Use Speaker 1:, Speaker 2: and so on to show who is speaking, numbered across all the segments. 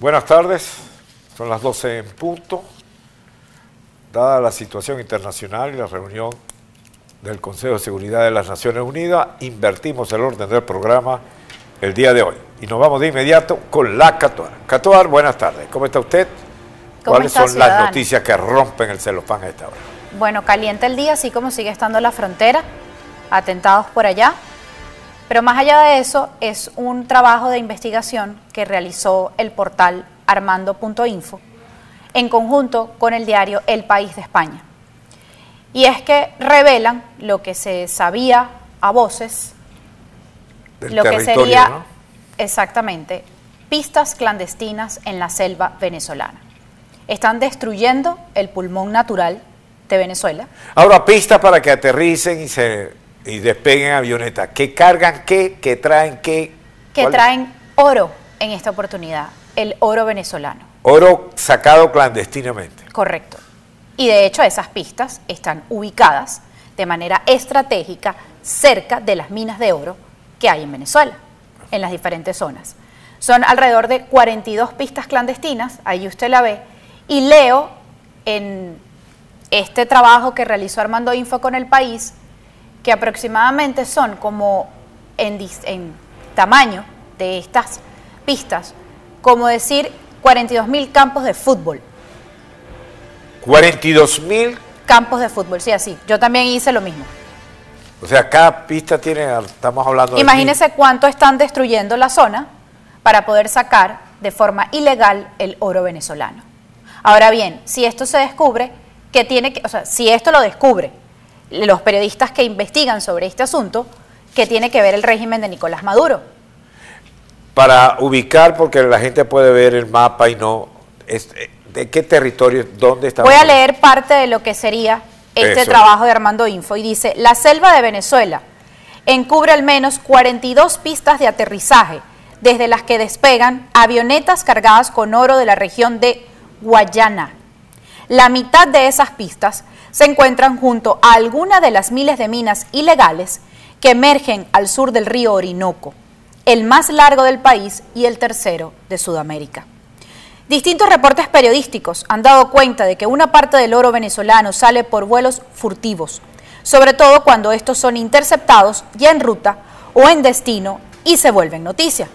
Speaker 1: Buenas tardes, son las 12 en punto. Dada la situación internacional y la reunión del Consejo de Seguridad de las Naciones Unidas, invertimos el orden del programa el día de hoy. Y nos vamos de inmediato con la Catuar. Catuar, buenas tardes. ¿Cómo está usted? ¿Cuáles son las noticias que rompen el celofán a esta hora?
Speaker 2: Bueno, caliente el día, así como sigue estando la frontera, atentados por allá. Pero más allá de eso, es un trabajo de investigación que realizó el portal armando.info en conjunto con el diario El País de España. Y es que revelan lo que se sabía a voces, lo que sería exactamente pistas clandestinas en la selva venezolana. Están destruyendo el pulmón natural de Venezuela.
Speaker 1: Ahora, pistas para que aterricen y se y despeguen avionetas. ¿Qué cargan qué? ¿Qué traen qué?
Speaker 2: Que traen oro en esta oportunidad, el oro venezolano.
Speaker 1: Oro sacado clandestinamente.
Speaker 2: Correcto. Y de hecho esas pistas están ubicadas de manera estratégica cerca de las minas de oro que hay en Venezuela, en las diferentes zonas. Son alrededor de 42 pistas clandestinas, ahí usted la ve, y leo en este trabajo que realizó Armando Info con el país, que aproximadamente son como en, en tamaño de estas pistas, como decir 42 mil campos de fútbol.
Speaker 1: 42 mil
Speaker 2: campos de fútbol, sí, así. Yo también hice lo mismo.
Speaker 1: O sea, cada pista tiene, estamos hablando
Speaker 2: de... Imagínese cuánto están destruyendo la zona para poder sacar de forma ilegal el oro venezolano. Ahora bien, si esto se descubre, que tiene que, o sea, si esto lo descubre los periodistas que investigan sobre este asunto, que tiene que ver el régimen de Nicolás Maduro.
Speaker 1: Para ubicar, porque la gente puede ver el mapa y no... Eh, ¿De qué territorio, dónde está?
Speaker 2: Voy a leer parte de lo que sería este trabajo de Armando Info y dice, la selva de Venezuela encubre al menos 42 pistas de aterrizaje, desde las que despegan avionetas cargadas con oro de la región de Guayana. La mitad de esas pistas se encuentran junto a alguna de las miles de minas ilegales que emergen al sur del río Orinoco, el más largo del país y el tercero de Sudamérica. Distintos reportes periodísticos han dado cuenta de que una parte del oro venezolano sale por vuelos furtivos, sobre todo cuando estos son interceptados ya en ruta o en destino y se vuelven noticia.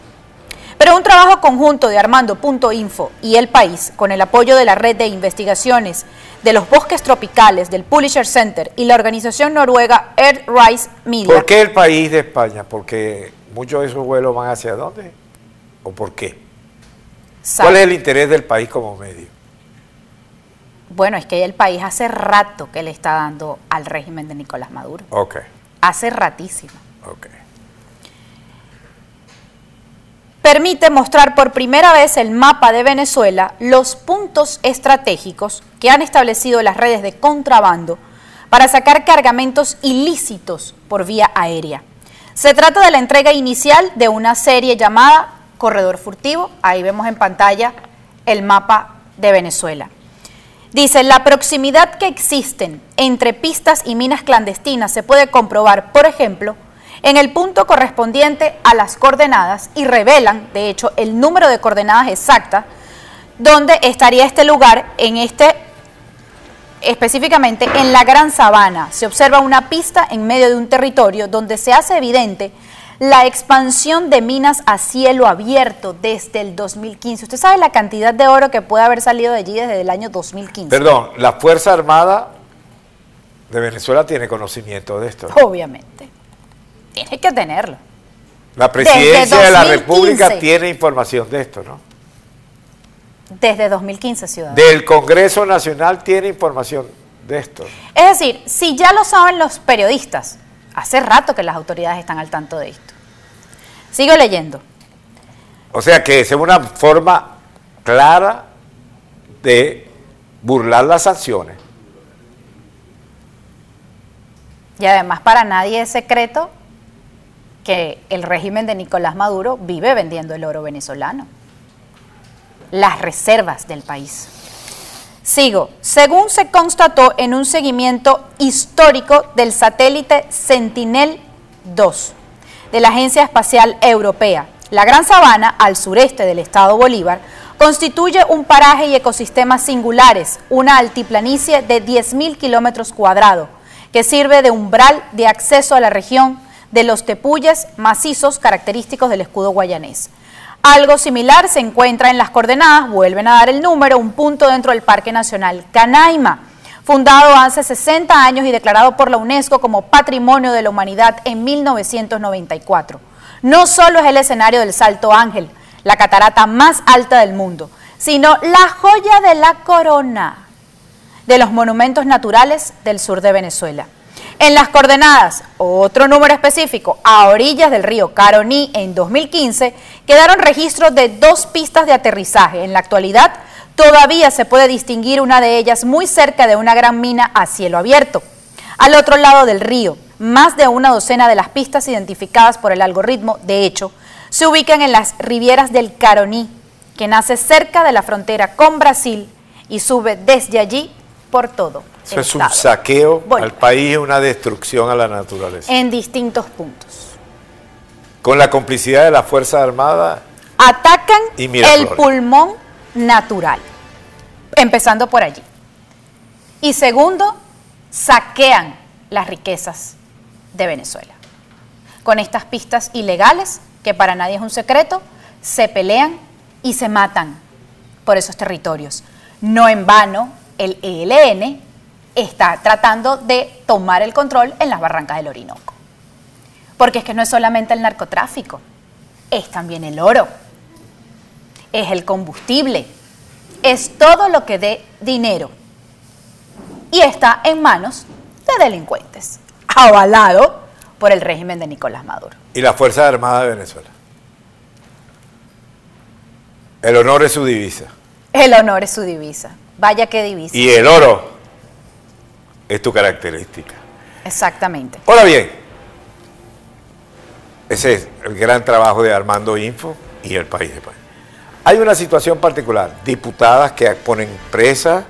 Speaker 2: Pero un trabajo conjunto de Armando.info y El País, con el apoyo de la red de investigaciones de los bosques tropicales del Pulitzer Center y la organización noruega Earthrise Media.
Speaker 1: ¿Por qué el país de España? Porque muchos de esos vuelos van hacia dónde? ¿O por qué? ¿Cuál es el interés del país como medio?
Speaker 2: Bueno, es que el país hace rato que le está dando al régimen de Nicolás Maduro.
Speaker 1: Ok.
Speaker 2: Hace ratísimo.
Speaker 1: Ok
Speaker 2: permite mostrar por primera vez el mapa de Venezuela los puntos estratégicos que han establecido las redes de contrabando para sacar cargamentos ilícitos por vía aérea. Se trata de la entrega inicial de una serie llamada Corredor Furtivo. Ahí vemos en pantalla el mapa de Venezuela. Dice, la proximidad que existen entre pistas y minas clandestinas se puede comprobar, por ejemplo, en el punto correspondiente a las coordenadas y revelan, de hecho, el número de coordenadas exactas donde estaría este lugar en este específicamente en la Gran Sabana. Se observa una pista en medio de un territorio donde se hace evidente la expansión de minas a cielo abierto desde el 2015. ¿Usted sabe la cantidad de oro que puede haber salido de allí desde el año 2015?
Speaker 1: Perdón, la Fuerza Armada de Venezuela tiene conocimiento de esto.
Speaker 2: Obviamente. Tiene que tenerlo.
Speaker 1: La presidencia de la República tiene información de esto, ¿no?
Speaker 2: Desde 2015, ciudadano.
Speaker 1: Del Congreso Nacional tiene información de esto.
Speaker 2: Es decir, si ya lo saben los periodistas, hace rato que las autoridades están al tanto de esto. Sigo leyendo.
Speaker 1: O sea que es una forma clara de burlar las sanciones.
Speaker 2: Y además para nadie es secreto que el régimen de Nicolás Maduro vive vendiendo el oro venezolano, las reservas del país. Sigo, según se constató en un seguimiento histórico del satélite Sentinel-2 de la Agencia Espacial Europea, la Gran Sabana, al sureste del estado Bolívar, constituye un paraje y ecosistemas singulares, una altiplanicie de 10.000 kilómetros cuadrados, que sirve de umbral de acceso a la región de los tepuyes macizos característicos del escudo guayanés. Algo similar se encuentra en las coordenadas, vuelven a dar el número, un punto dentro del Parque Nacional Canaima, fundado hace 60 años y declarado por la UNESCO como Patrimonio de la Humanidad en 1994. No solo es el escenario del Salto Ángel, la catarata más alta del mundo, sino la joya de la corona de los monumentos naturales del sur de Venezuela. En las coordenadas, otro número específico, a orillas del río Caroní en 2015, quedaron registros de dos pistas de aterrizaje. En la actualidad, todavía se puede distinguir una de ellas muy cerca de una gran mina a cielo abierto. Al otro lado del río, más de una docena de las pistas identificadas por el algoritmo, de hecho, se ubican en las rivieras del Caroní, que nace cerca de la frontera con Brasil y sube desde allí por todo.
Speaker 1: Eso es un saqueo al país y una destrucción a la naturaleza.
Speaker 2: En distintos puntos.
Speaker 1: Con la complicidad de la Fuerza Armada.
Speaker 2: Atacan el pulmón natural. Empezando por allí. Y segundo, saquean las riquezas de Venezuela. Con estas pistas ilegales que para nadie es un secreto, se pelean y se matan por esos territorios. No en vano, el ELN está tratando de tomar el control en las barrancas del Orinoco. Porque es que no es solamente el narcotráfico, es también el oro, es el combustible, es todo lo que dé dinero y está en manos de delincuentes, avalado por el régimen de Nicolás Maduro.
Speaker 1: ¿Y la Fuerza Armada de Venezuela? El honor es su divisa.
Speaker 2: El honor es su divisa. Vaya qué divisa.
Speaker 1: Y el oro es tu característica.
Speaker 2: Exactamente.
Speaker 1: Ahora bien, ese es el gran trabajo de Armando Info y el país de España. Hay una situación particular, diputadas que ponen presa,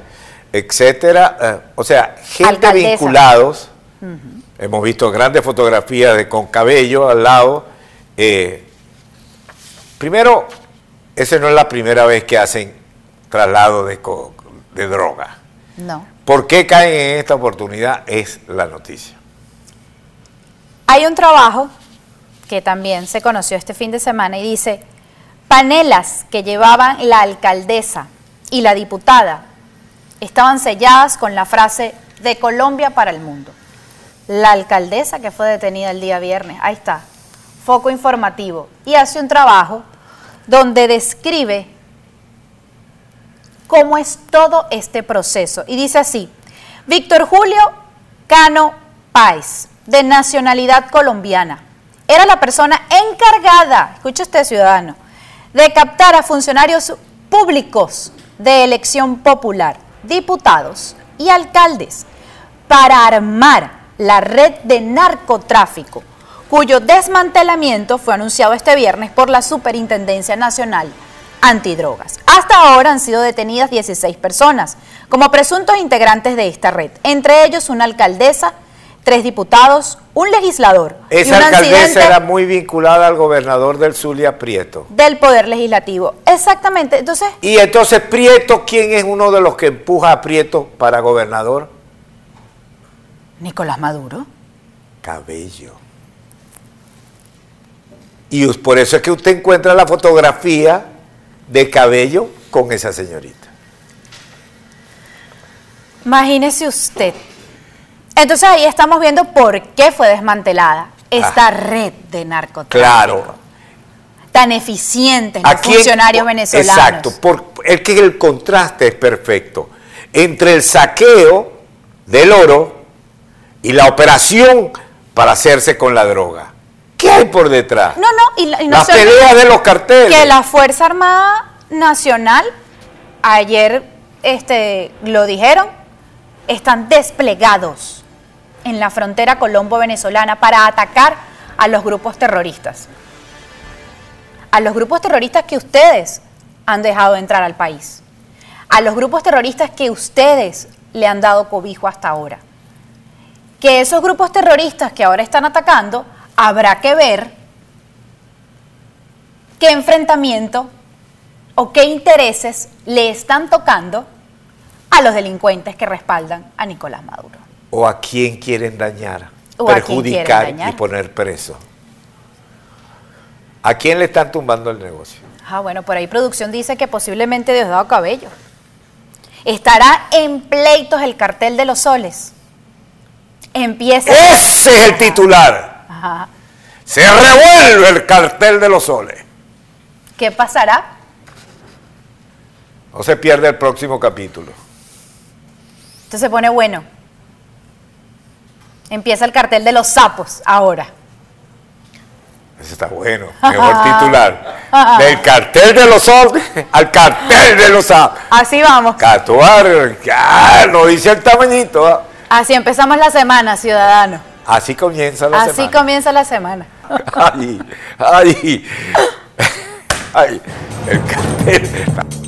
Speaker 1: etcétera, eh, o sea, gente vinculados Hemos visto grandes fotografías de con cabello al lado. Eh, primero, esa no es la primera vez que hacen traslado de, de droga.
Speaker 2: No.
Speaker 1: ¿Por qué caen en esta oportunidad? Es la noticia.
Speaker 2: Hay un trabajo que también se conoció este fin de semana y dice, panelas que llevaban la alcaldesa y la diputada estaban selladas con la frase de Colombia para el mundo la alcaldesa que fue detenida el día viernes. Ahí está, foco informativo. Y hace un trabajo donde describe cómo es todo este proceso. Y dice así, Víctor Julio Cano Páez, de nacionalidad colombiana, era la persona encargada, escucha este ciudadano, de captar a funcionarios públicos de elección popular, diputados y alcaldes, para armar la red de narcotráfico, cuyo desmantelamiento fue anunciado este viernes por la Superintendencia Nacional Antidrogas. Hasta ahora han sido detenidas 16 personas como presuntos integrantes de esta red, entre ellos una alcaldesa, tres diputados, un legislador.
Speaker 1: Esa alcaldesa era muy vinculada al gobernador del Zulia Prieto.
Speaker 2: Del Poder Legislativo. Exactamente. Entonces.
Speaker 1: Y entonces Prieto, ¿quién es uno de los que empuja a Prieto para gobernador?
Speaker 2: Nicolás Maduro.
Speaker 1: Cabello. Y por eso es que usted encuentra la fotografía de Cabello con esa señorita.
Speaker 2: Imagínese usted. Entonces ahí estamos viendo por qué fue desmantelada esta ah. red de narcotráfico.
Speaker 1: Claro.
Speaker 2: Tan eficiente los funcionarios venezolanos.
Speaker 1: Exacto, por, el que el contraste es perfecto entre el saqueo del oro y la operación para hacerse con la droga. ¿Qué hay por detrás?
Speaker 2: No, no, y,
Speaker 1: no la pelea de los carteles.
Speaker 2: Que la Fuerza Armada Nacional, ayer este, lo dijeron, están desplegados en la frontera colombo-venezolana para atacar a los grupos terroristas. A los grupos terroristas que ustedes han dejado entrar al país. A los grupos terroristas que ustedes le han dado cobijo hasta ahora que esos grupos terroristas que ahora están atacando, habrá que ver qué enfrentamiento o qué intereses le están tocando a los delincuentes que respaldan a Nicolás Maduro.
Speaker 1: O a quién quieren dañar, perjudicar y poner preso. ¿A quién le están tumbando el negocio?
Speaker 2: Ah, bueno, por ahí producción dice que posiblemente Diosdado Cabello. Estará en pleitos el cartel de los soles. Empieza.
Speaker 1: Ese es el titular. Ajá. Se revuelve el cartel de los soles.
Speaker 2: ¿Qué pasará?
Speaker 1: No se pierde el próximo capítulo.
Speaker 2: Esto se pone bueno. Empieza el cartel de los sapos ahora.
Speaker 1: Ese está bueno. Mejor titular. Del cartel de los soles al cartel de los sapos.
Speaker 2: Así vamos.
Speaker 1: Catuar, no dice el tamañito. ¿ah?
Speaker 2: Así empezamos la semana, ciudadano.
Speaker 1: Así comienza la
Speaker 2: semana. Así comienza la semana.
Speaker 1: Ay, ay, ay, el cartel.